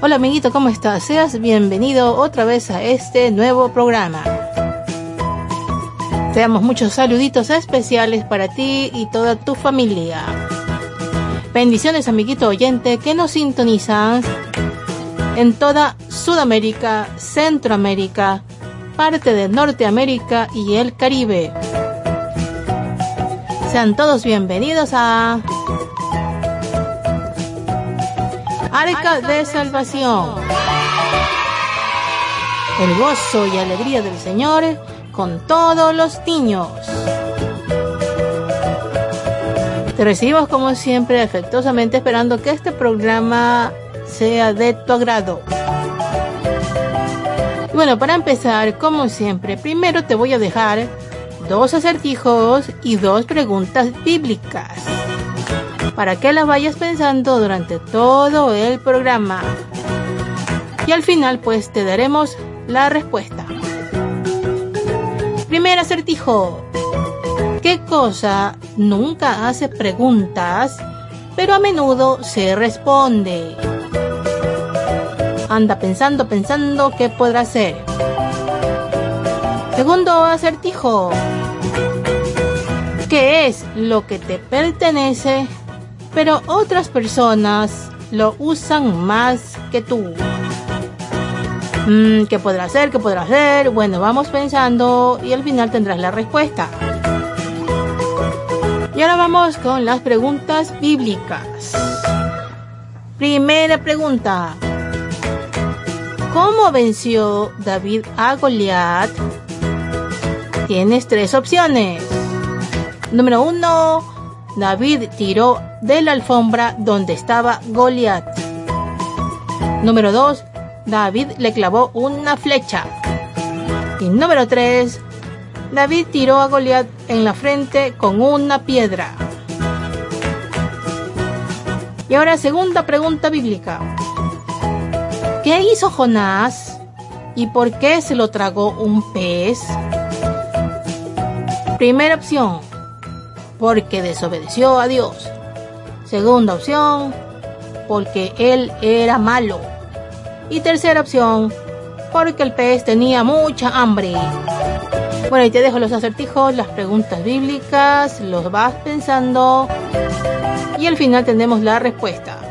Hola amiguito, ¿cómo estás? Seas bienvenido otra vez a este nuevo programa. Te damos muchos saluditos especiales para ti y toda tu familia. Bendiciones amiguito oyente que nos sintonizan en toda Sudamérica, Centroamérica, parte de Norteamérica y el Caribe. Sean todos bienvenidos a Arca de Salvación. El gozo y alegría del Señor con todos los niños. Te recibimos como siempre afectuosamente esperando que este programa sea de tu agrado. Y bueno, para empezar, como siempre, primero te voy a dejar dos acertijos y dos preguntas bíblicas para que las vayas pensando durante todo el programa. Y al final pues te daremos la respuesta. Primer acertijo. ¿Qué cosa nunca hace preguntas, pero a menudo se responde? Anda pensando, pensando qué podrá ser. Segundo acertijo. ¿Qué es lo que te pertenece, pero otras personas lo usan más que tú? Mm, ¿Qué podrá ser? ¿Qué podrá ser? Bueno, vamos pensando y al final tendrás la respuesta. Y ahora vamos con las preguntas bíblicas. Primera pregunta. ¿Cómo venció David a Goliat? Tienes tres opciones. Número uno, David tiró de la alfombra donde estaba Goliat. Número dos, David le clavó una flecha. Y número tres, David tiró a Goliat en la frente con una piedra. Y ahora segunda pregunta bíblica. ¿Qué hizo Jonás y por qué se lo tragó un pez? Primera opción, porque desobedeció a Dios. Segunda opción, porque él era malo. Y tercera opción, porque el pez tenía mucha hambre. Bueno, y te dejo los acertijos, las preguntas bíblicas, los vas pensando y al final tenemos la respuesta.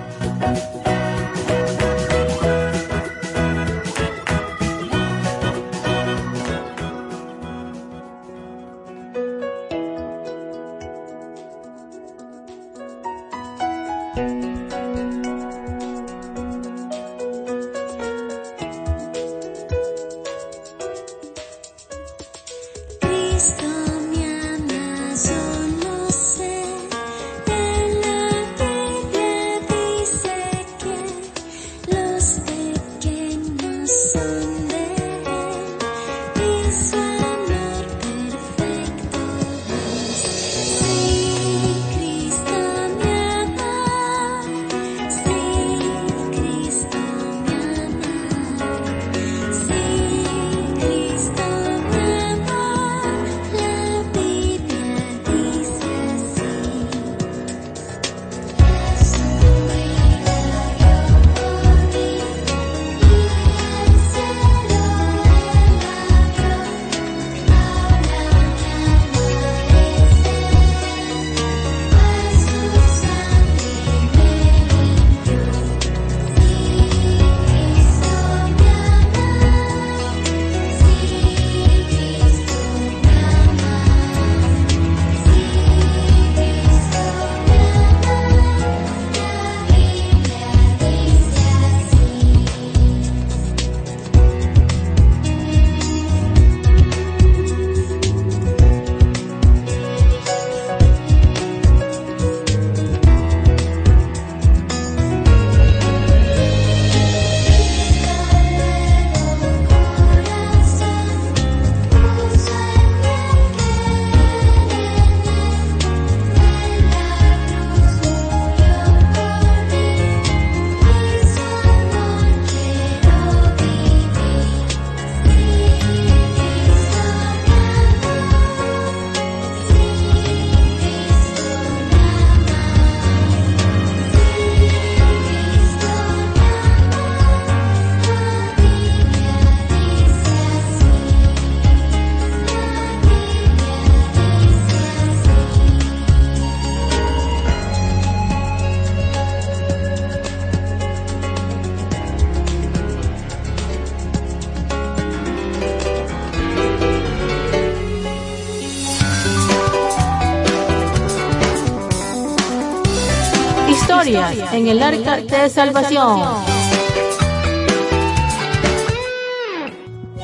En el arca de salvación.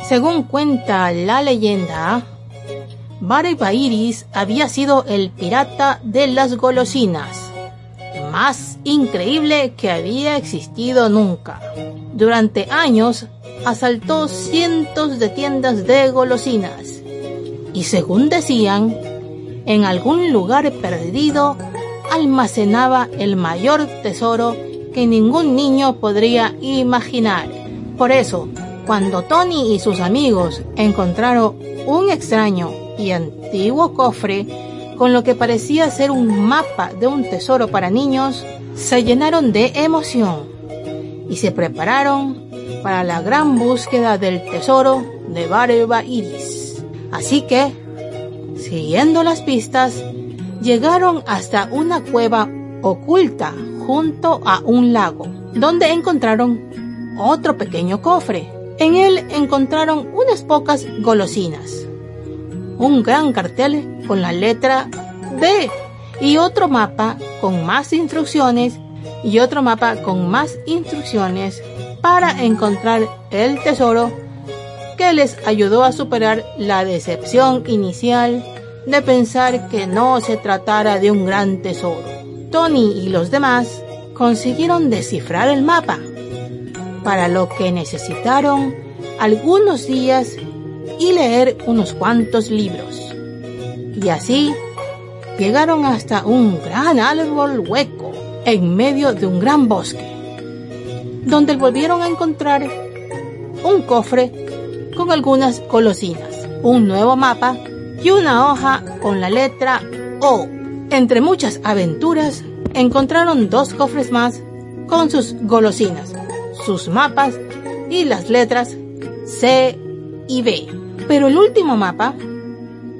Según cuenta la leyenda, Bairis había sido el pirata de las golosinas, más increíble que había existido nunca. Durante años asaltó cientos de tiendas de golosinas y según decían, en algún lugar perdido almacenaba el mayor tesoro que ningún niño podría imaginar. Por eso, cuando Tony y sus amigos encontraron un extraño y antiguo cofre con lo que parecía ser un mapa de un tesoro para niños, se llenaron de emoción y se prepararon para la gran búsqueda del tesoro de Barba Iris. Así que, siguiendo las pistas, llegaron hasta una cueva oculta junto a un lago, donde encontraron otro pequeño cofre. En él encontraron unas pocas golosinas, un gran cartel con la letra D y otro mapa con más instrucciones y otro mapa con más instrucciones para encontrar el tesoro que les ayudó a superar la decepción inicial de pensar que no se tratara de un gran tesoro. Tony y los demás consiguieron descifrar el mapa, para lo que necesitaron algunos días y leer unos cuantos libros. Y así llegaron hasta un gran árbol hueco en medio de un gran bosque, donde volvieron a encontrar un cofre con algunas golosinas, un nuevo mapa y una hoja con la letra O. Entre muchas aventuras, encontraron dos cofres más con sus golosinas, sus mapas y las letras C y B. Pero el último mapa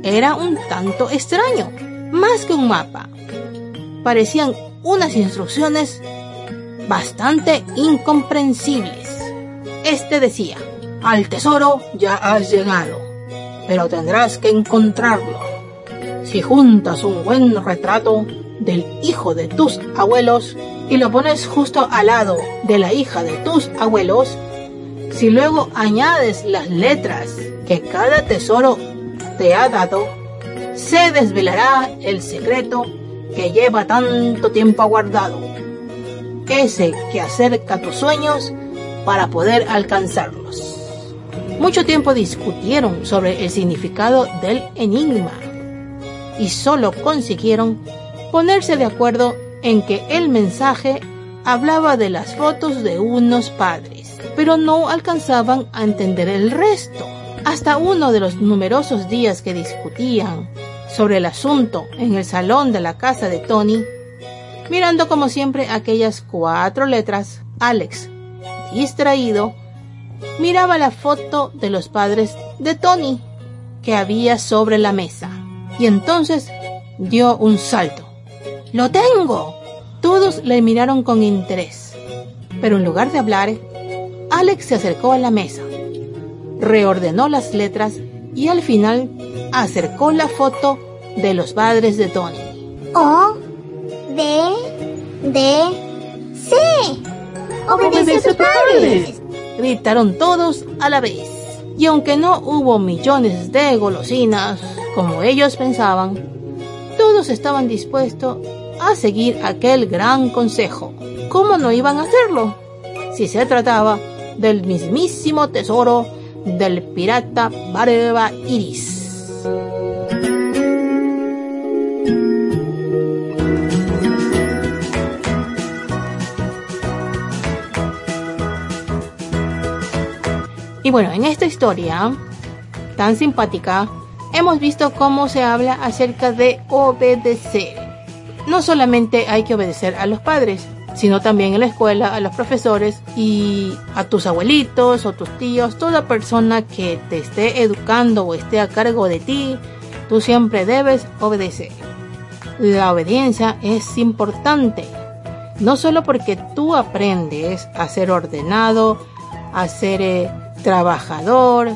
era un tanto extraño, más que un mapa. Parecían unas instrucciones bastante incomprensibles. Este decía, al tesoro ya has llegado pero tendrás que encontrarlo. Si juntas un buen retrato del hijo de tus abuelos y lo pones justo al lado de la hija de tus abuelos, si luego añades las letras que cada tesoro te ha dado, se desvelará el secreto que lleva tanto tiempo aguardado, ese que acerca tus sueños para poder alcanzarlos. Mucho tiempo discutieron sobre el significado del enigma y solo consiguieron ponerse de acuerdo en que el mensaje hablaba de las fotos de unos padres, pero no alcanzaban a entender el resto. Hasta uno de los numerosos días que discutían sobre el asunto en el salón de la casa de Tony, mirando como siempre aquellas cuatro letras, Alex, distraído, miraba la foto de los padres de Tony que había sobre la mesa y entonces dio un salto. ¡Lo tengo! Todos le miraron con interés, pero en lugar de hablar, Alex se acercó a la mesa, reordenó las letras y al final acercó la foto de los padres de Tony. O, D, D, C. Obedece a sus padres gritaron todos a la vez. Y aunque no hubo millones de golosinas, como ellos pensaban, todos estaban dispuestos a seguir aquel gran consejo. ¿Cómo no iban a hacerlo? Si se trataba del mismísimo tesoro del pirata Barba Iris. Y bueno, en esta historia tan simpática, hemos visto cómo se habla acerca de obedecer. No solamente hay que obedecer a los padres, sino también en la escuela, a los profesores y a tus abuelitos o tus tíos, toda persona que te esté educando o esté a cargo de ti, tú siempre debes obedecer. La obediencia es importante, no solo porque tú aprendes a ser ordenado, a ser eh, trabajador,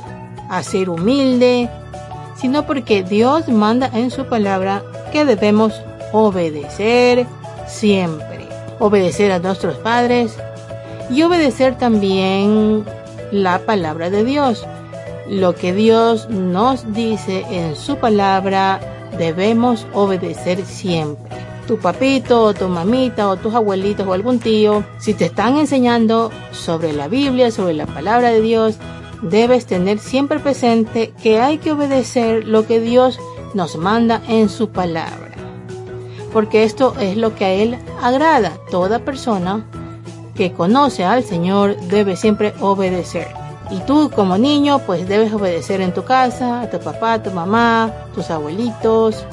a ser humilde, sino porque Dios manda en su palabra que debemos obedecer siempre. obedecer a nuestros padres y obedecer también la palabra de Dios. Lo que Dios nos dice en su palabra debemos obedecer siempre. Tu papito o tu mamita o tus abuelitos o algún tío, si te están enseñando sobre la Biblia, sobre la palabra de Dios, debes tener siempre presente que hay que obedecer lo que Dios nos manda en su palabra. Porque esto es lo que a Él agrada. Toda persona que conoce al Señor debe siempre obedecer. Y tú como niño pues debes obedecer en tu casa, a tu papá, a tu mamá, tus abuelitos.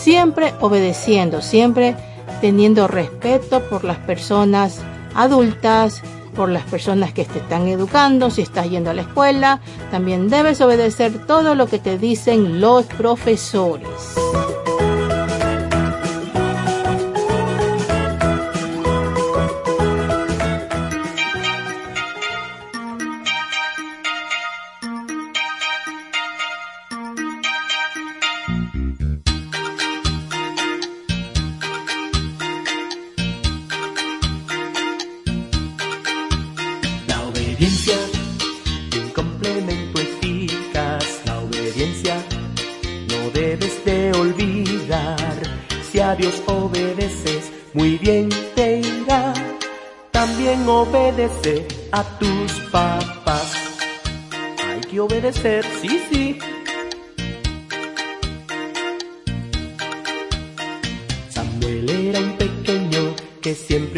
Siempre obedeciendo, siempre teniendo respeto por las personas adultas, por las personas que te están educando, si estás yendo a la escuela, también debes obedecer todo lo que te dicen los profesores. A tus papás. Hay que obedecer, sí, sí. Samuel era un pequeño que siempre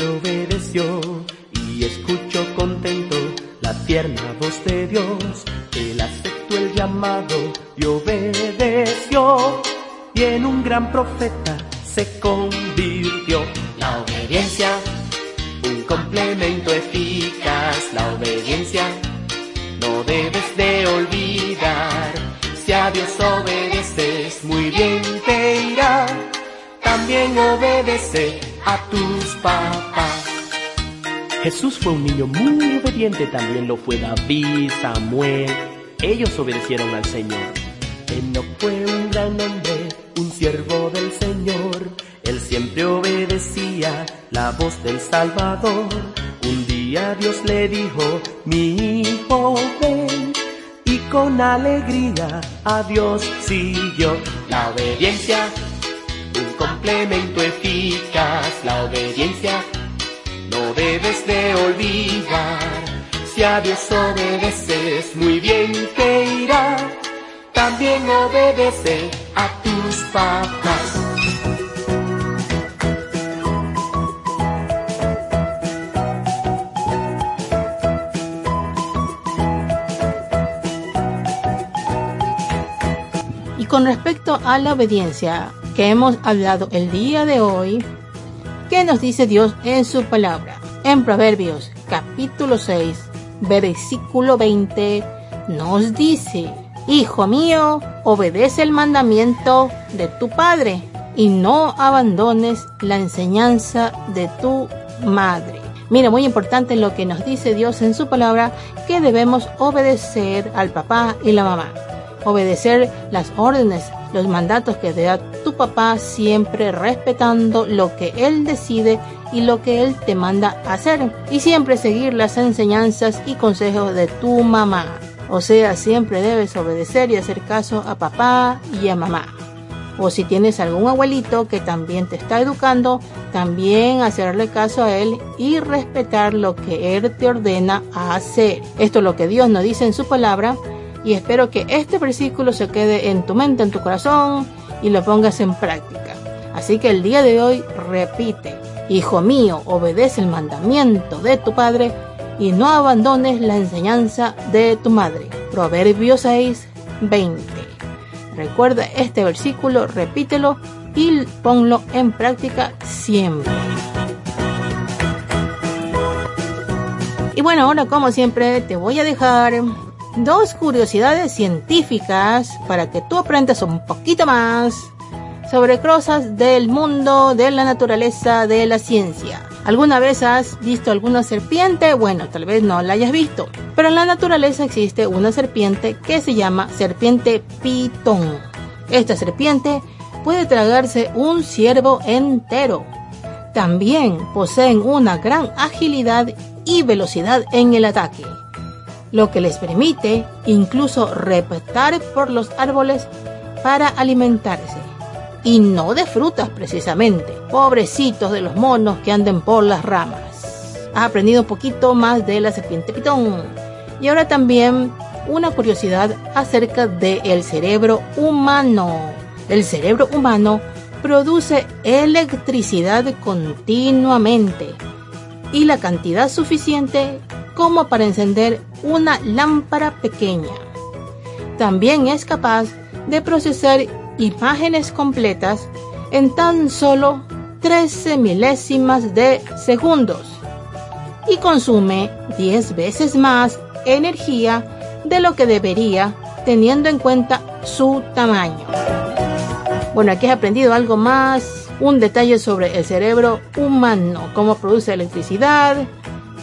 Jesús fue un niño muy obediente, también lo fue David, Samuel. Ellos obedecieron al Señor. No fue un gran hombre, un siervo del Señor él siempre obedecía la voz del Salvador. Un día Dios le dijo, mi hijo ven, y con alegría a Dios siguió. La obediencia, un complemento eficaz, la obediencia no debes de olvidar. Si a Dios obedeces, muy bien te irá. También obedece a tus papás. con respecto a la obediencia que hemos hablado el día de hoy, ¿qué nos dice Dios en su palabra? En Proverbios capítulo 6, versículo 20, nos dice, Hijo mío, obedece el mandamiento de tu Padre y no abandones la enseñanza de tu madre. Mira, muy importante lo que nos dice Dios en su palabra, que debemos obedecer al papá y la mamá obedecer las órdenes, los mandatos que te da tu papá, siempre respetando lo que él decide y lo que él te manda hacer. Y siempre seguir las enseñanzas y consejos de tu mamá. O sea, siempre debes obedecer y hacer caso a papá y a mamá. O si tienes algún abuelito que también te está educando, también hacerle caso a él y respetar lo que él te ordena hacer. Esto es lo que Dios nos dice en su palabra y espero que este versículo se quede en tu mente, en tu corazón y lo pongas en práctica. Así que el día de hoy repite, Hijo mío, obedece el mandamiento de tu Padre y no abandones la enseñanza de tu madre. Proverbios 6, 20. Recuerda este versículo, repítelo y ponlo en práctica siempre. Y bueno, ahora como siempre te voy a dejar dos curiosidades científicas para que tú aprendas un poquito más sobre cosas del mundo, de la naturaleza, de la ciencia. ¿Alguna vez has visto alguna serpiente? Bueno, tal vez no la hayas visto. Pero en la naturaleza existe una serpiente que se llama serpiente pitón. Esta serpiente puede tragarse un ciervo entero. También poseen una gran agilidad y velocidad en el ataque, lo que les permite incluso reptar por los árboles para alimentarse. Y no de frutas precisamente, pobrecitos de los monos que anden por las ramas. Has aprendido un poquito más de la serpiente pitón. Y ahora también una curiosidad acerca del cerebro humano. El cerebro humano produce electricidad continuamente y la cantidad suficiente como para encender una lámpara pequeña. También es capaz de procesar imágenes completas en tan solo 13 milésimas de segundos y consume 10 veces más energía de lo que debería teniendo en cuenta su tamaño. Bueno, aquí he aprendido algo más, un detalle sobre el cerebro humano, cómo produce electricidad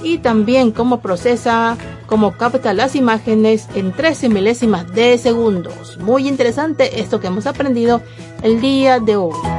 y también cómo procesa, cómo capta las imágenes en 13 milésimas de segundos. Muy interesante esto que hemos aprendido el día de hoy.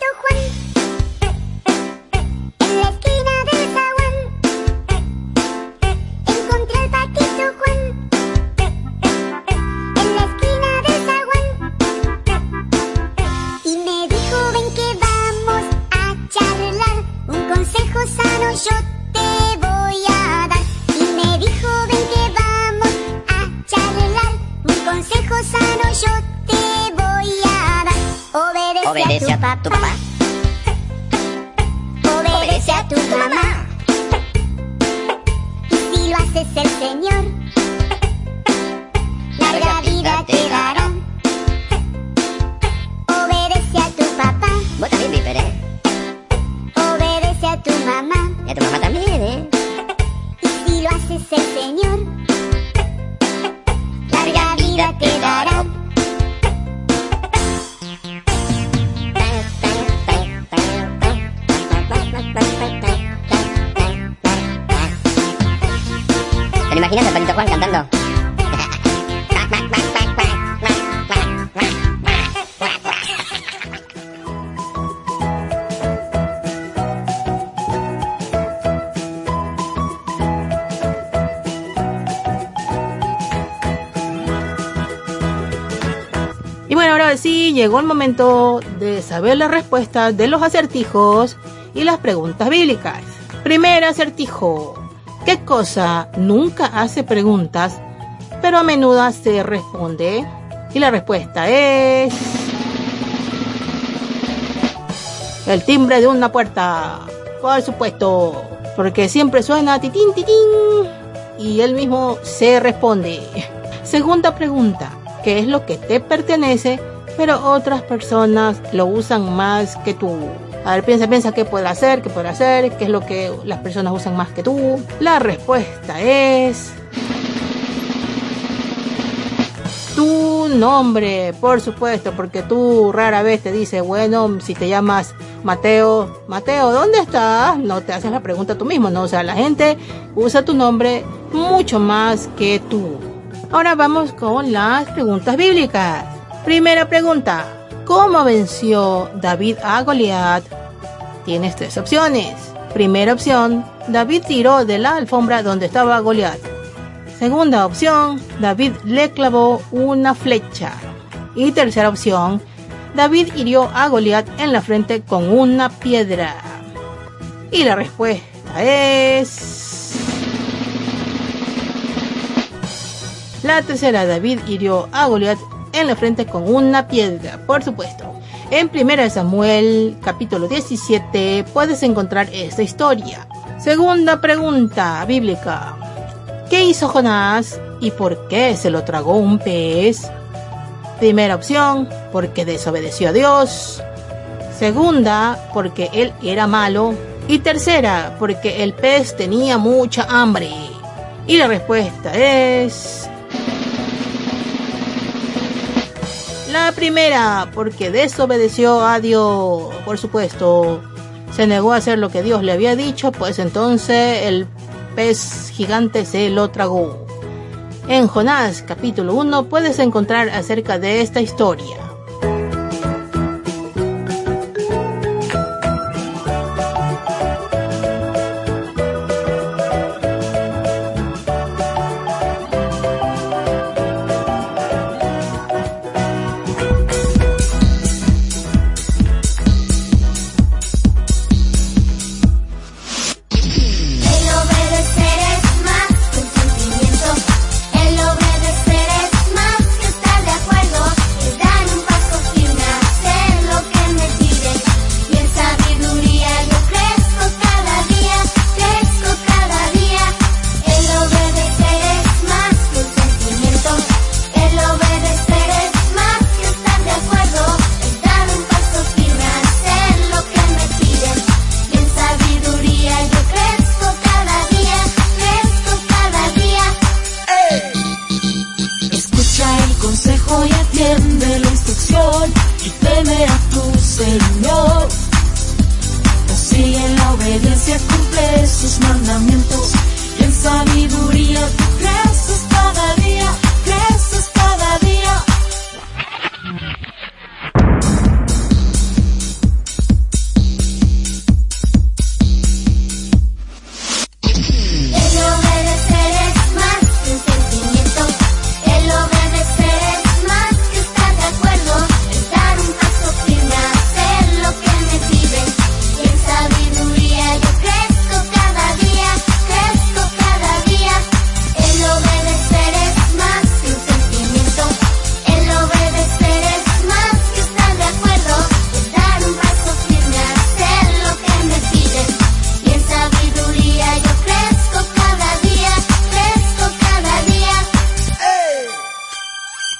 Obedece a tu papá. Obedece a tu mamá. Y si lo haces el Señor, larga vida te dará. Obedece a tu papá. Vos también, Viper. ¿eh? Obedece a tu mamá. Y a tu mamá también, ¿eh? Y si lo haces el Señor, larga vida te dará. imaginas al Patito Juan cantando? Y bueno, ahora sí, llegó el momento de saber las respuestas de los acertijos y las preguntas bíblicas. Primer acertijo. ¿Qué cosa nunca hace preguntas, pero a menudo se responde? Y la respuesta es... El timbre de una puerta. Por supuesto, porque siempre suena titín, titín. Y él mismo se responde. Segunda pregunta. ¿Qué es lo que te pertenece, pero otras personas lo usan más que tú? A ver, piensa, piensa qué puede hacer, qué puede hacer, qué es lo que las personas usan más que tú. La respuesta es... Tu nombre, por supuesto, porque tú rara vez te dice, bueno, si te llamas Mateo, Mateo, ¿dónde estás? No te haces la pregunta tú mismo, ¿no? O sea, la gente usa tu nombre mucho más que tú. Ahora vamos con las preguntas bíblicas. Primera pregunta. ¿Cómo venció David a Goliat? Tienes tres opciones. Primera opción, David tiró de la alfombra donde estaba Goliat. Segunda opción, David le clavó una flecha. Y tercera opción, David hirió a Goliat en la frente con una piedra. Y la respuesta es... La tercera, David hirió a Goliat en la frente con una piedra, por supuesto. En 1 Samuel capítulo 17 puedes encontrar esta historia. Segunda pregunta bíblica. ¿Qué hizo Jonás y por qué se lo tragó un pez? Primera opción, porque desobedeció a Dios. Segunda, porque él era malo. Y tercera, porque el pez tenía mucha hambre. Y la respuesta es... La primera, porque desobedeció a Dios, por supuesto. Se negó a hacer lo que Dios le había dicho, pues entonces el pez gigante se lo tragó. En Jonás capítulo 1 puedes encontrar acerca de esta historia.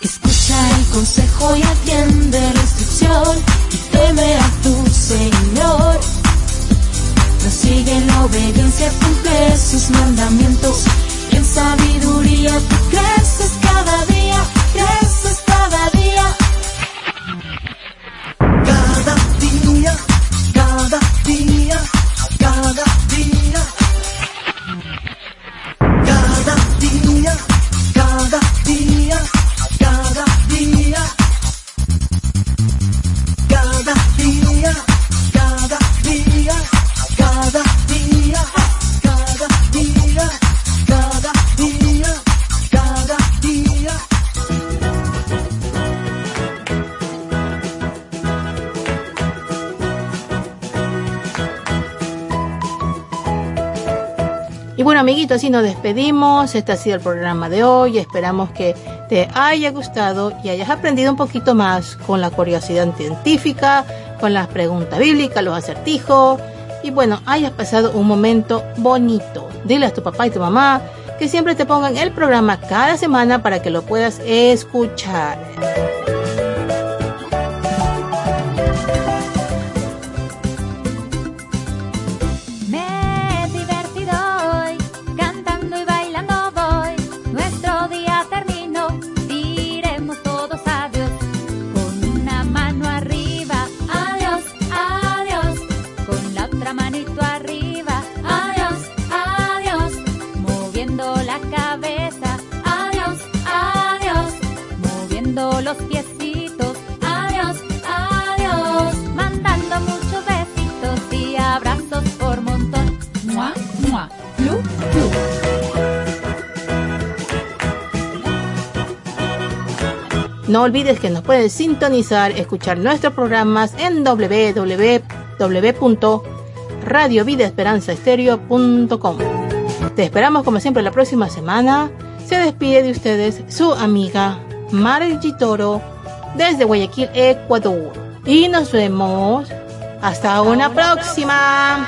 Escucha el consejo y atiende la instrucción y teme a tu Señor. No sigue la obediencia, cumple sus mandamientos y en sabiduría tú creces cada día. Bueno, amiguitos, así nos despedimos. Este ha sido el programa de hoy. Esperamos que te haya gustado y hayas aprendido un poquito más con la curiosidad científica, con las preguntas bíblicas, los acertijos. Y bueno, hayas pasado un momento bonito. Dile a tu papá y tu mamá que siempre te pongan el programa cada semana para que lo puedas escuchar. No olvides que nos puedes sintonizar, escuchar nuestros programas en www.radiovidaesperanzaestereo.com. Te esperamos como siempre la próxima semana. Se despide de ustedes su amiga Margie Toro desde Guayaquil, Ecuador. Y nos vemos hasta una próxima.